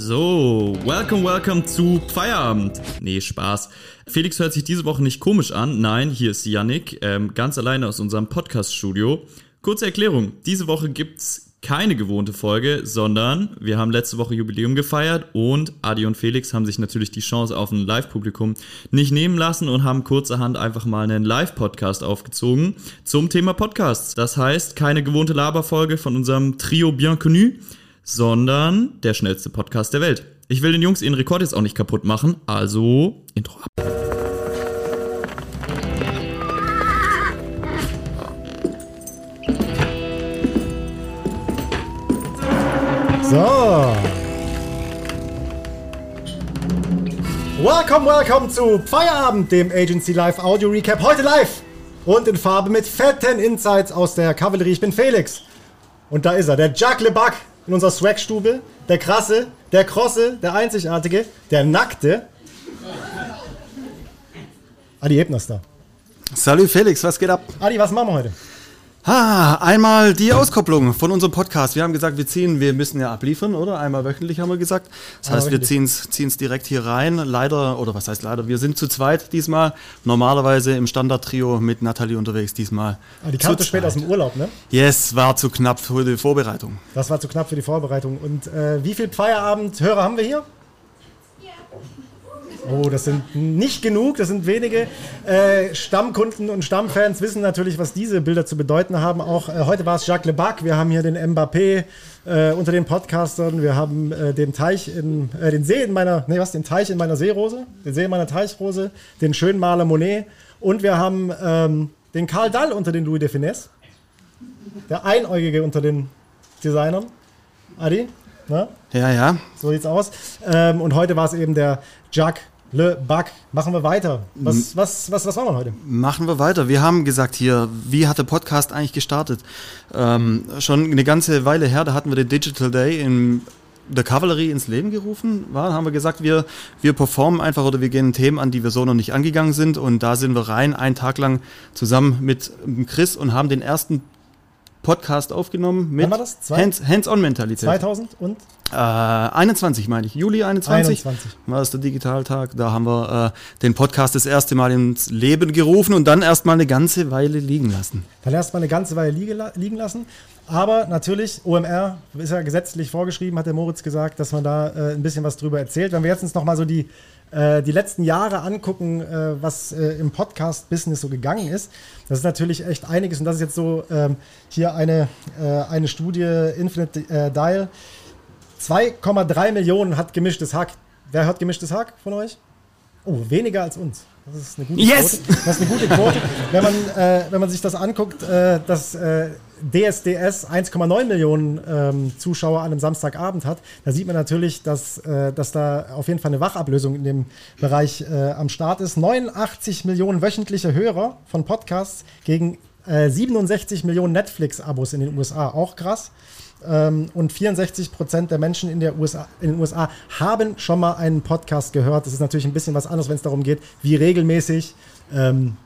So, welcome, welcome zu Feierabend. Nee, Spaß. Felix hört sich diese Woche nicht komisch an. Nein, hier ist Yannick, ähm, ganz alleine aus unserem Podcast-Studio. Kurze Erklärung, diese Woche gibt's keine gewohnte Folge, sondern wir haben letzte Woche Jubiläum gefeiert und Adi und Felix haben sich natürlich die Chance auf ein Live-Publikum nicht nehmen lassen und haben kurzerhand einfach mal einen Live-Podcast aufgezogen zum Thema Podcasts. Das heißt, keine gewohnte Laberfolge von unserem Trio Bienconnu, sondern der schnellste Podcast der Welt. Ich will den Jungs ihren Rekord jetzt auch nicht kaputt machen, also Intro ab. So. Welcome, welcome zu Feierabend, dem Agency Live Audio Recap. Heute live und in Farbe mit fetten Insights aus der Kavallerie. Ich bin Felix. Und da ist er, der Jack LeBuck in unserer Swag-Stube. Der krasse, der krosse, der einzigartige, der nackte. Adi Ebner ist da. Salut Felix, was geht ab? Adi, was machen wir heute? Ah, einmal die Auskopplung von unserem Podcast. Wir haben gesagt, wir ziehen, wir müssen ja abliefern, oder? Einmal wöchentlich haben wir gesagt. Das heißt, wir ziehen es direkt hier rein. Leider, oder was heißt leider, wir sind zu zweit diesmal. Normalerweise im Standard-Trio mit Nathalie unterwegs diesmal. Ah, die kam zu spät zweit. aus dem Urlaub, ne? Yes, war zu knapp für die Vorbereitung. Das war zu knapp für die Vorbereitung. Und äh, wie viel Feierabend-Hörer haben wir hier? Oh, das sind nicht genug, das sind wenige. Äh, Stammkunden und Stammfans wissen natürlich, was diese Bilder zu bedeuten haben. Auch äh, heute war es Jacques Lebac, wir haben hier den Mbappé äh, unter den Podcastern, wir haben äh, den Teich in, äh, den See in meiner, nee, was, den Teich in meiner Seerose, den See in meiner Teichrose, den schönen Maler Monet und wir haben ähm, den Karl Dall unter den Louis de Finesse, der Einäugige unter den Designern. Adi, ne? Ja, ja. So sieht's aus. Ähm, und heute war es eben der Jacques Le Bac. Machen wir weiter. Was, was, was, was machen wir heute? Machen wir weiter. Wir haben gesagt hier, wie hat der Podcast eigentlich gestartet? Ähm, schon eine ganze Weile her, da hatten wir den Digital Day in der Kavallerie ins Leben gerufen. War, haben wir gesagt, wir, wir performen einfach oder wir gehen Themen an, die wir so noch nicht angegangen sind. Und da sind wir rein, einen Tag lang zusammen mit Chris und haben den ersten Podcast aufgenommen mit? Zwei- Hands- Hands-on-Mentalität. 2000 und Äh, 21 meine ich, Juli 21, 21. war es der Digitaltag. Da haben wir äh, den Podcast das erste Mal ins Leben gerufen und dann erstmal eine ganze Weile liegen lassen. dann erst mal eine ganze Weile liegen lassen. Aber natürlich, OMR ist ja gesetzlich vorgeschrieben, hat der Moritz gesagt, dass man da äh, ein bisschen was drüber erzählt. Wenn wir jetzt uns noch mal so die, äh, die letzten Jahre angucken, äh, was äh, im Podcast-Business so gegangen ist, das ist natürlich echt einiges. Und das ist jetzt so ähm, hier eine, äh, eine Studie, Infinite äh, Dial. 2,3 Millionen hat gemischtes Hack. Wer hört gemischtes Hack von euch? Oh, weniger als uns. Das ist eine gute Yes! Quote. Das ist eine gute Quote. wenn, man, äh, wenn man sich das anguckt, äh, dass äh, DSDS 1,9 Millionen ähm, Zuschauer an einem Samstagabend hat, da sieht man natürlich, dass, äh, dass da auf jeden Fall eine Wachablösung in dem Bereich äh, am Start ist. 89 Millionen wöchentliche Hörer von Podcasts gegen äh, 67 Millionen Netflix-Abos in den USA. Auch krass. Ähm, und 64 Prozent der Menschen in, der USA, in den USA haben schon mal einen Podcast gehört. Das ist natürlich ein bisschen was anderes, wenn es darum geht, wie regelmäßig. Ähm,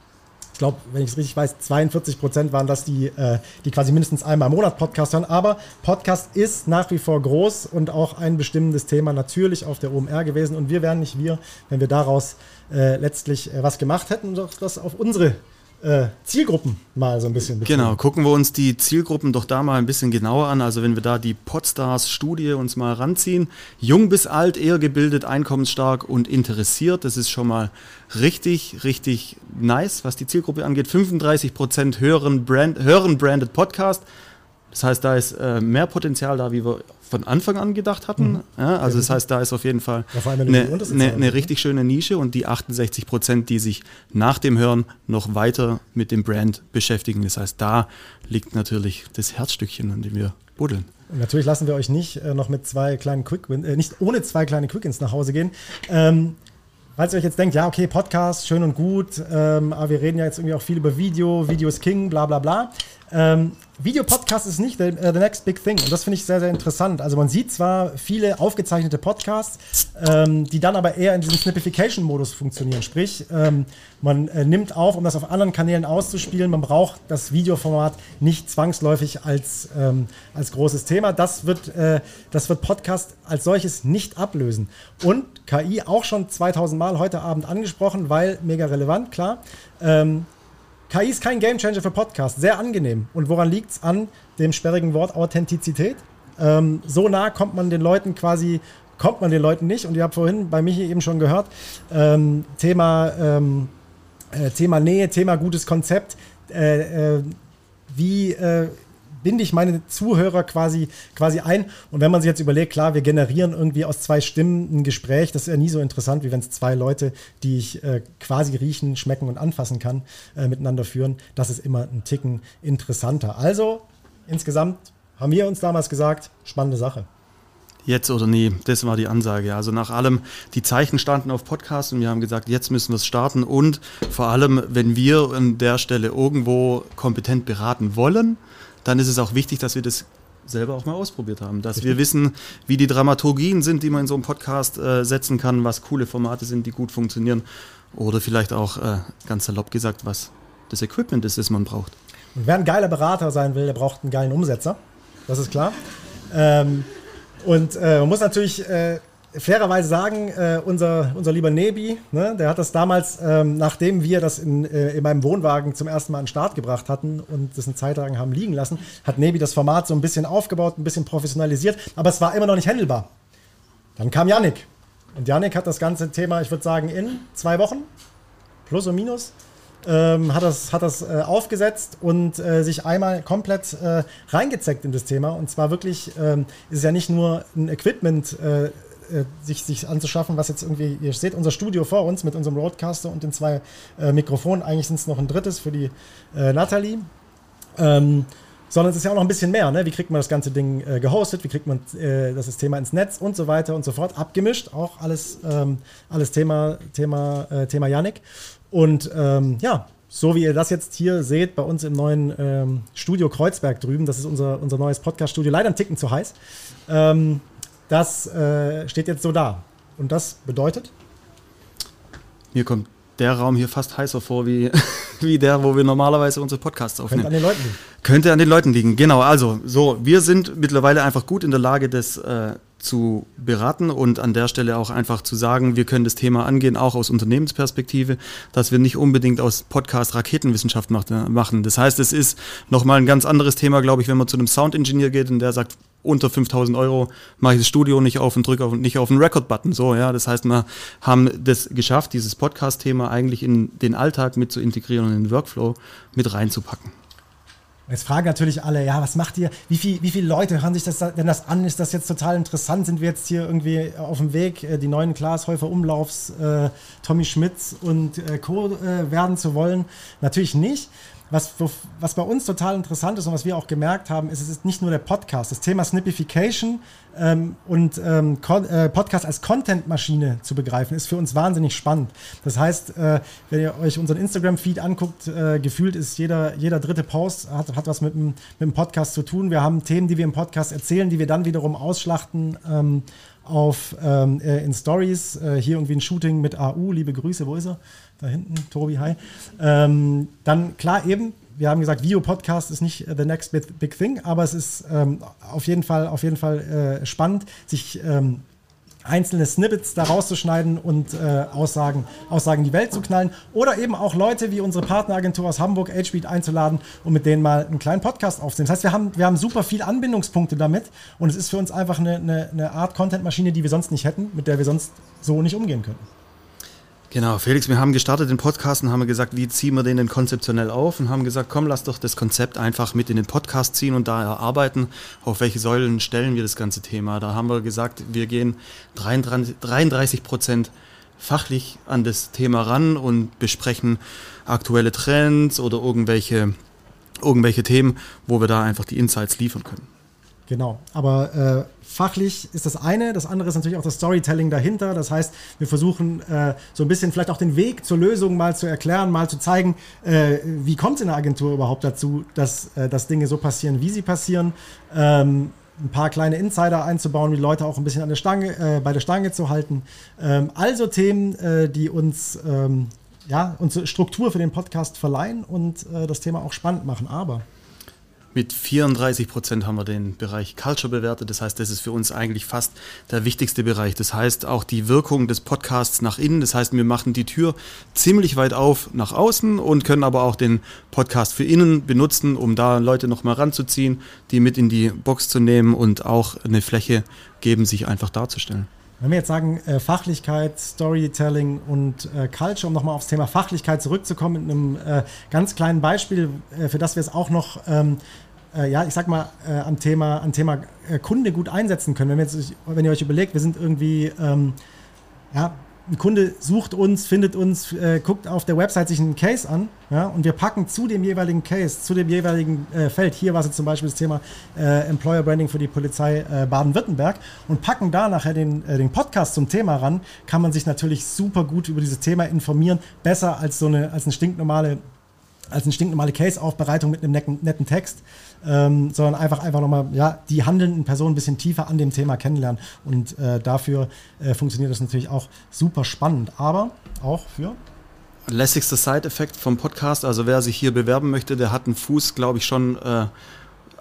ich glaube, wenn ich es richtig weiß, 42 Prozent waren das, die, äh, die quasi mindestens einmal im Monat Podcast hören. Aber Podcast ist nach wie vor groß und auch ein bestimmendes Thema natürlich auf der OMR gewesen. Und wir wären nicht wir, wenn wir daraus äh, letztlich äh, was gemacht hätten und das auf unsere äh, Zielgruppen mal so ein bisschen beziehen. Genau, gucken wir uns die Zielgruppen doch da mal ein bisschen genauer an. Also wenn wir da die Podstars-Studie uns mal ranziehen, jung bis alt, eher gebildet, einkommensstark und interessiert, das ist schon mal richtig, richtig nice, was die Zielgruppe angeht. 35 Prozent hören, Brand, hören branded Podcast. Das heißt, da ist äh, mehr Potenzial da, wie wir von Anfang an gedacht hatten. Ja, also das heißt, da ist auf jeden Fall Mhm. Ja, eine, eine, eine ne? richtig schöne Nische und die 68 Prozent, die sich nach dem Hören noch weiter mit dem Brand beschäftigen. Das heißt, da liegt natürlich das Herzstückchen, an dem wir buddeln. Und natürlich lassen wir euch nicht äh, noch mit zwei kleinen Quick äh, nicht ohne zwei kleine Quick-Ins nach Hause gehen. Ähm, falls ihr euch jetzt denkt, ja, okay, Podcast, schön und gut, ähm, aber wir reden ja jetzt irgendwie auch viel über Video, Video ist King, bla bla bla. Ähm, Videopodcast ist nicht the, uh, the, next big thing. Und das finde ich sehr, sehr interessant. Also man sieht zwar viele aufgezeichnete Podcasts, ähm, die dann aber eher in diesem Snippification-Modus funktionieren. Sprich, ähm, man äh, nimmt auf, um das auf anderen Kanälen auszuspielen. Man braucht das Videoformat nicht zwangsläufig als, ähm, als großes Thema. Das wird, äh, das wird Podcast als solches nicht ablösen. Und KI auch schon 2000 Mal heute Abend angesprochen, weil mega relevant, klar. KI ist kein Gamechanger für Podcasts, sehr angenehm. Und woran liegt es? An dem sperrigen Wort Authentizität. Ähm, so nah kommt man den Leuten quasi, kommt man den Leuten nicht. Und ihr habt vorhin bei Michi eben schon gehört, ähm, Thema, ähm, äh, Thema Nähe, Thema gutes Konzept. Äh, äh, wie, äh, binde ich meine Zuhörer quasi, quasi ein. Und wenn man sich jetzt überlegt, klar, wir generieren irgendwie aus zwei Stimmen ein Gespräch, das ist ja nie so interessant, wie wenn es zwei Leute, die ich äh, quasi riechen, schmecken und anfassen kann, äh, miteinander führen. Das ist immer ein Ticken interessanter. Also insgesamt haben wir uns damals gesagt, spannende Sache. Jetzt oder nie, das war die Ansage. Also nach allem, die Zeichen standen auf Podcast und wir haben gesagt, jetzt müssen wir es starten. Und vor allem, wenn wir an der Stelle irgendwo kompetent beraten wollen, dann ist es auch wichtig, dass wir das selber auch mal ausprobiert haben. Dass Richtig. wir wissen, wie die Dramaturgien sind, die man in so einem Podcast äh, setzen kann, was coole Formate sind, die gut funktionieren. Oder vielleicht auch, äh, ganz salopp gesagt, was das Equipment ist, das man braucht. Und wer ein geiler Berater sein will, der braucht einen geilen Umsetzer. Das ist klar. Ähm, und äh, man muss natürlich äh, fairerweise sagen, äh, unser, unser lieber Nebi, ne, der hat das damals, ähm, nachdem wir das in, äh, in meinem Wohnwagen zum ersten Mal an den Start gebracht hatten und das eine Zeit lang haben liegen lassen, hat Nebi das Format so ein bisschen aufgebaut, ein bisschen professionalisiert, aber es war immer noch nicht handelbar. Dann kam Yannick. Und Yannick hat das ganze Thema, ich würde sagen, in zwei Wochen, plus und minus, ähm, hat das, hat das äh, aufgesetzt und äh, sich einmal komplett äh, reingezeckt in das Thema. Und zwar wirklich ähm, ist ja nicht nur ein Equipment äh, äh, sich, sich anzuschaffen, was jetzt irgendwie, ihr seht unser Studio vor uns mit unserem Roadcaster und den zwei äh, Mikrofonen. Eigentlich sind es noch ein drittes für die äh, Nathalie. Ähm, sondern es ist ja auch noch ein bisschen mehr. Ne? Wie kriegt man das ganze Ding äh, gehostet? Wie kriegt man äh, das Thema ins Netz und so weiter und so fort? Abgemischt, auch alles, ähm, alles Thema, Thema, äh, Thema Yannick. Und ähm, ja, so wie ihr das jetzt hier seht, bei uns im neuen ähm, Studio Kreuzberg drüben, das ist unser, unser neues Podcast-Studio, leider ein Ticken zu heiß. Ähm, das äh, steht jetzt so da. Und das bedeutet? Mir kommt der Raum hier fast heißer vor wie, wie der, wo wir normalerweise unsere Podcasts aufnehmen. Könnte an den Leuten liegen. Könnte an den Leuten liegen, genau. Also, so, wir sind mittlerweile einfach gut in der Lage, das äh, zu beraten und an der Stelle auch einfach zu sagen, wir können das Thema angehen, auch aus Unternehmensperspektive, dass wir nicht unbedingt aus Podcast Raketenwissenschaft machen. Das heißt, es ist nochmal ein ganz anderes Thema, glaube ich, wenn man zu einem Soundingenieur geht und der sagt, unter 5000 Euro mache ich das Studio nicht auf und drücke auf, nicht auf den Record-Button. So, ja, das heißt, wir haben das geschafft, dieses Podcast-Thema eigentlich in den Alltag mit zu integrieren und in den Workflow mit reinzupacken. Jetzt fragen natürlich alle, ja, was macht ihr? Wie, viel, wie viele Leute hören sich das denn das an? Ist das jetzt total interessant? Sind wir jetzt hier irgendwie auf dem Weg, äh, die neuen Glashäufer Umlaufs, äh, Tommy Schmitz und äh, Co. Äh, werden zu wollen? Natürlich nicht. Was, was bei uns total interessant ist und was wir auch gemerkt haben, ist, es ist nicht nur der Podcast. Das Thema Snippification ähm, und ähm, äh, Podcast als Content-Maschine zu begreifen, ist für uns wahnsinnig spannend. Das heißt, äh, wenn ihr euch unseren Instagram-Feed anguckt, äh, gefühlt ist jeder, jeder dritte Post hat, hat was mit dem, mit dem Podcast zu tun. Wir haben Themen, die wir im Podcast erzählen, die wir dann wiederum ausschlachten. Ähm, auf ähm, äh, in Stories, äh, hier irgendwie ein Shooting mit AU, liebe Grüße, wo ist er? Da hinten, Tobi, hi. Ähm, dann klar eben, wir haben gesagt, Video-Podcast ist nicht the next big, big thing, aber es ist ähm, auf jeden Fall, auf jeden Fall äh, spannend, sich ähm, einzelne Snippets da rauszuschneiden und äh, Aussagen, Aussagen die Welt zu knallen. Oder eben auch Leute wie unsere Partneragentur aus Hamburg, HBeat, einzuladen und mit denen mal einen kleinen Podcast aufzunehmen. Das heißt, wir haben, wir haben super viele Anbindungspunkte damit und es ist für uns einfach eine, eine, eine Art Content-Maschine, die wir sonst nicht hätten, mit der wir sonst so nicht umgehen könnten. Genau, Felix, wir haben gestartet den Podcast und haben gesagt, wie ziehen wir den denn konzeptionell auf und haben gesagt, komm, lass doch das Konzept einfach mit in den Podcast ziehen und da erarbeiten, auf welche Säulen stellen wir das ganze Thema. Da haben wir gesagt, wir gehen 33 Prozent fachlich an das Thema ran und besprechen aktuelle Trends oder irgendwelche, irgendwelche Themen, wo wir da einfach die Insights liefern können. Genau, aber äh, fachlich ist das eine, das andere ist natürlich auch das Storytelling dahinter. Das heißt, wir versuchen äh, so ein bisschen vielleicht auch den Weg zur Lösung mal zu erklären, mal zu zeigen, äh, wie kommt es in der Agentur überhaupt dazu, dass, äh, dass Dinge so passieren, wie sie passieren. Ähm, ein paar kleine Insider einzubauen, die Leute auch ein bisschen an der Stange, äh, bei der Stange zu halten. Ähm, also Themen, äh, die uns ähm, ja, uns Struktur für den Podcast verleihen und das Thema auch spannend machen. Aber mit 34 Prozent haben wir den Bereich Culture bewertet. Das heißt, das ist für uns eigentlich fast der wichtigste Bereich. Das heißt, auch die Wirkung des Podcasts nach innen. Das heißt, wir machen die Tür ziemlich weit auf nach außen und können aber auch den Podcast für innen benutzen, um da Leute nochmal ranzuziehen, die mit in die Box zu nehmen und auch eine Fläche geben, sich einfach darzustellen. Wenn wir jetzt sagen, äh, Fachlichkeit, Storytelling und äh, Culture, um nochmal aufs Thema Fachlichkeit zurückzukommen, mit einem äh, ganz kleinen Beispiel, äh, für das wir es auch noch, ähm, äh, ja, ich sag mal, äh, am Thema, am Thema Kunde gut einsetzen können. Wenn, jetzt, wenn ihr euch überlegt, wir sind irgendwie, ähm, ja, ein Kunde sucht uns, findet uns, äh, guckt auf der Website sich einen Case an ja, und wir packen zu dem jeweiligen Case, zu dem jeweiligen äh, Feld, hier war es jetzt zum Beispiel das Thema äh, Employer Branding für die Polizei äh, Baden-Württemberg und packen da nachher den, äh, den Podcast zum Thema ran, kann man sich natürlich super gut über dieses Thema informieren, besser als so eine, als eine stinknormale als eine stinknormale Case-Aufbereitung mit einem netten, netten Text, ähm, sondern einfach, einfach nochmal ja, die handelnden Personen ein bisschen tiefer an dem Thema kennenlernen. Und äh, dafür äh, funktioniert das natürlich auch super spannend, aber auch für lässigster Side-Effekt vom Podcast. Also wer sich hier bewerben möchte, der hat einen Fuß, glaube ich, schon äh,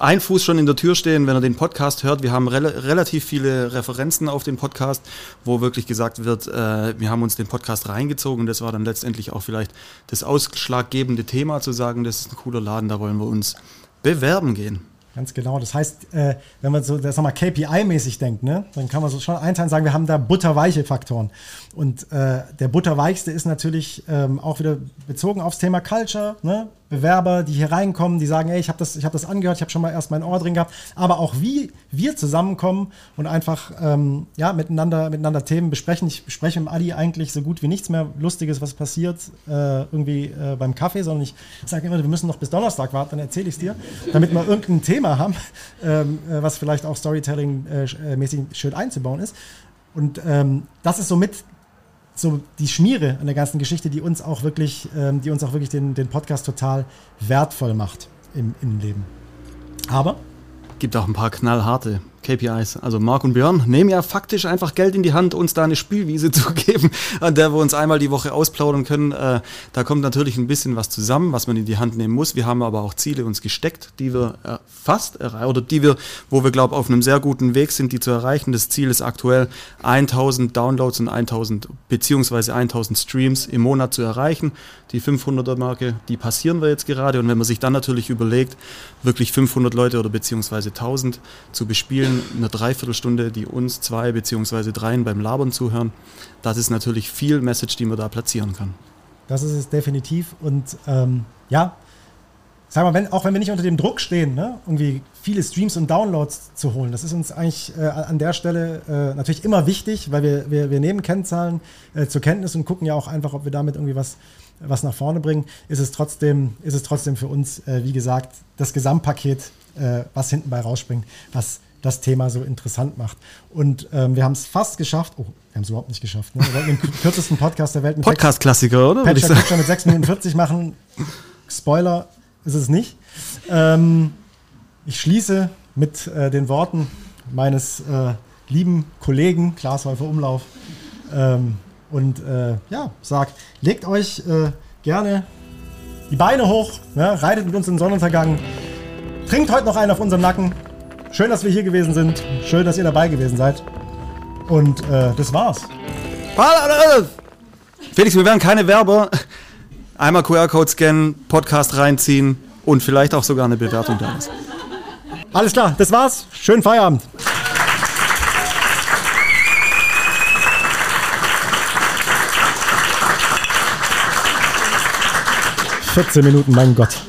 ein Fuß schon in der Tür stehen, wenn er den Podcast hört. Wir haben re relativ viele Referenzen auf den Podcast, wo wirklich gesagt wird, äh, wir haben uns den Podcast reingezogen. Das war dann letztendlich auch vielleicht das ausschlaggebende Thema, zu sagen, das ist ein cooler Laden, da wollen wir uns bewerben gehen. Ganz genau. Das heißt, äh, wenn man so, das mal KPI-mäßig denkt, ne, dann kann man so schon einteilen sagen, wir haben da butterweiche Faktoren. Und äh, der butterweichste ist natürlich ähm, auch wieder bezogen aufs Thema Culture, ne? Bewerber, die hier reinkommen, die sagen, ey, ich habe das, hab das angehört, ich habe schon mal erst mein Ohr drin gehabt, aber auch wie wir zusammenkommen und einfach ähm, ja, miteinander, miteinander Themen besprechen. Ich spreche im Adi eigentlich so gut wie nichts mehr Lustiges, was passiert äh, irgendwie äh, beim Kaffee, sondern ich sage immer, wir müssen noch bis Donnerstag warten, dann erzähle ich es dir, damit wir irgendein Thema haben, ähm, äh, was vielleicht auch Storytelling-mäßig äh, schön einzubauen ist. Und ähm, das ist somit so die Schmiere an der ganzen Geschichte, die uns auch wirklich, ähm, die uns auch wirklich den, den Podcast total wertvoll macht im Innenleben. Aber gibt auch ein paar knallharte KPIs. Also Marc und Björn nehmen ja faktisch einfach Geld in die Hand, uns da eine Spielwiese zu geben, an der wir uns einmal die Woche ausplaudern können. Äh, da kommt natürlich ein bisschen was zusammen, was man in die Hand nehmen muss. Wir haben aber auch Ziele uns gesteckt, die wir äh, fast erreichen, oder die wir, wo wir glaube auf einem sehr guten Weg sind, die zu erreichen. Das Ziel ist aktuell 1000 Downloads und 1000 beziehungsweise 1000 Streams im Monat zu erreichen. Die 500er Marke, die passieren wir jetzt gerade. Und wenn man sich dann natürlich überlegt, wirklich 500 Leute oder beziehungsweise 1000 zu bespielen, Menschen eine Dreiviertelstunde, die uns zwei beziehungsweise dreien beim Labern zuhören. Das ist natürlich viel Message, die man da platzieren kann. Das ist es definitiv. Und ähm, ja, sag mal, wenn, auch wenn wir nicht unter dem Druck stehen, ne, irgendwie viele Streams und Downloads zu holen, das ist uns eigentlich äh, an der Stelle äh, natürlich immer wichtig, weil wir, wir, wir nehmen Kennzahlen äh, zur Kenntnis und gucken ja auch einfach, ob wir damit irgendwie was, was nach vorne bringen, ist es trotzdem, ist es trotzdem für uns, äh, wie gesagt, das Gesamtpaket, äh, was hinten bei rausspringt, was das Thema so interessant macht. Und ähm, wir haben es fast geschafft. Oh, wir haben es überhaupt nicht geschafft. Ne? Wir wollten den kürzesten Podcast der Welt mit Podcast-Klassiker, oder? Patcher Patcher mit 6 Minuten 40 machen. Spoiler ist es nicht. Ähm, ich schließe mit äh, den Worten meines äh, lieben Kollegen Klaas Häufer Umlauf ähm, und äh, ja, sag, legt euch äh, gerne die Beine hoch, ne? reitet mit uns in den Sonnenuntergang, trinkt heute noch einen auf unserem Nacken Schön, dass wir hier gewesen sind. Schön, dass ihr dabei gewesen seid. Und äh, das war's. Felix, wir werden keine Werber. Einmal QR-Code scannen, Podcast reinziehen und vielleicht auch sogar eine Bewertung da ist. Alles klar, das war's. Schönen Feierabend. Vierzehn Minuten, mein Gott.